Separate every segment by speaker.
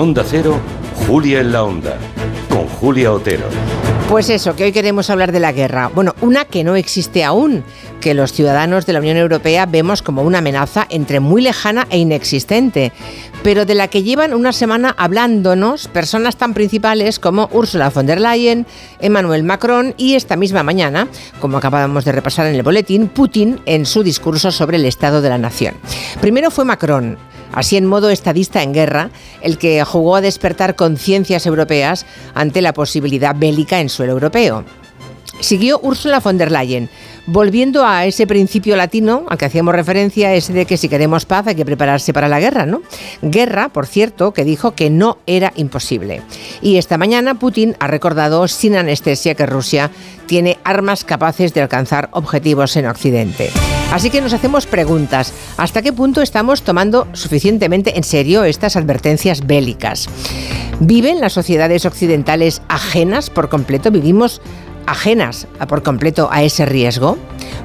Speaker 1: Onda Cero, Julia en la Onda, con Julia Otero.
Speaker 2: Pues eso, que hoy queremos hablar de la guerra. Bueno, una que no existe aún, que los ciudadanos de la Unión Europea vemos como una amenaza entre muy lejana e inexistente, pero de la que llevan una semana hablándonos personas tan principales como Ursula von der Leyen, Emmanuel Macron y esta misma mañana, como acabamos de repasar en el boletín, Putin en su discurso sobre el Estado de la Nación. Primero fue Macron, así en modo estadista en guerra, el que jugó a despertar conciencias europeas ante la posibilidad bélica en suelo europeo. Siguió Ursula von der Leyen, volviendo a ese principio latino al que hacíamos referencia, ese de que si queremos paz hay que prepararse para la guerra, ¿no? Guerra, por cierto, que dijo que no era imposible. Y esta mañana Putin ha recordado sin anestesia que Rusia tiene armas capaces de alcanzar objetivos en Occidente. Así que nos hacemos preguntas. ¿Hasta qué punto estamos tomando suficientemente en serio estas advertencias bélicas? ¿Viven las sociedades occidentales ajenas por completo? ¿Vivimos ajenas por completo a ese riesgo?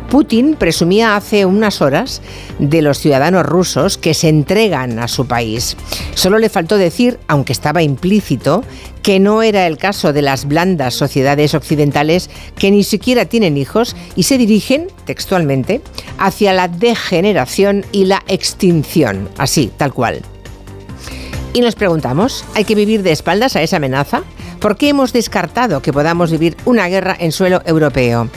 Speaker 2: Putin presumía hace unas horas de los ciudadanos rusos que se entregan a su país. Solo le faltó decir, aunque estaba implícito, que no era el caso de las blandas sociedades occidentales que ni siquiera tienen hijos y se dirigen, textualmente, hacia la degeneración y la extinción, así, tal cual. Y nos preguntamos, ¿hay que vivir de espaldas a esa amenaza? ¿Por qué hemos descartado que podamos vivir una guerra en suelo europeo?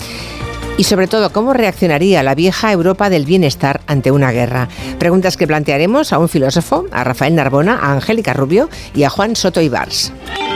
Speaker 2: Y sobre todo, ¿cómo reaccionaría la vieja Europa del bienestar ante una guerra? Preguntas que plantearemos a un filósofo, a Rafael Narbona, a Angélica Rubio y a Juan Soto Ibars.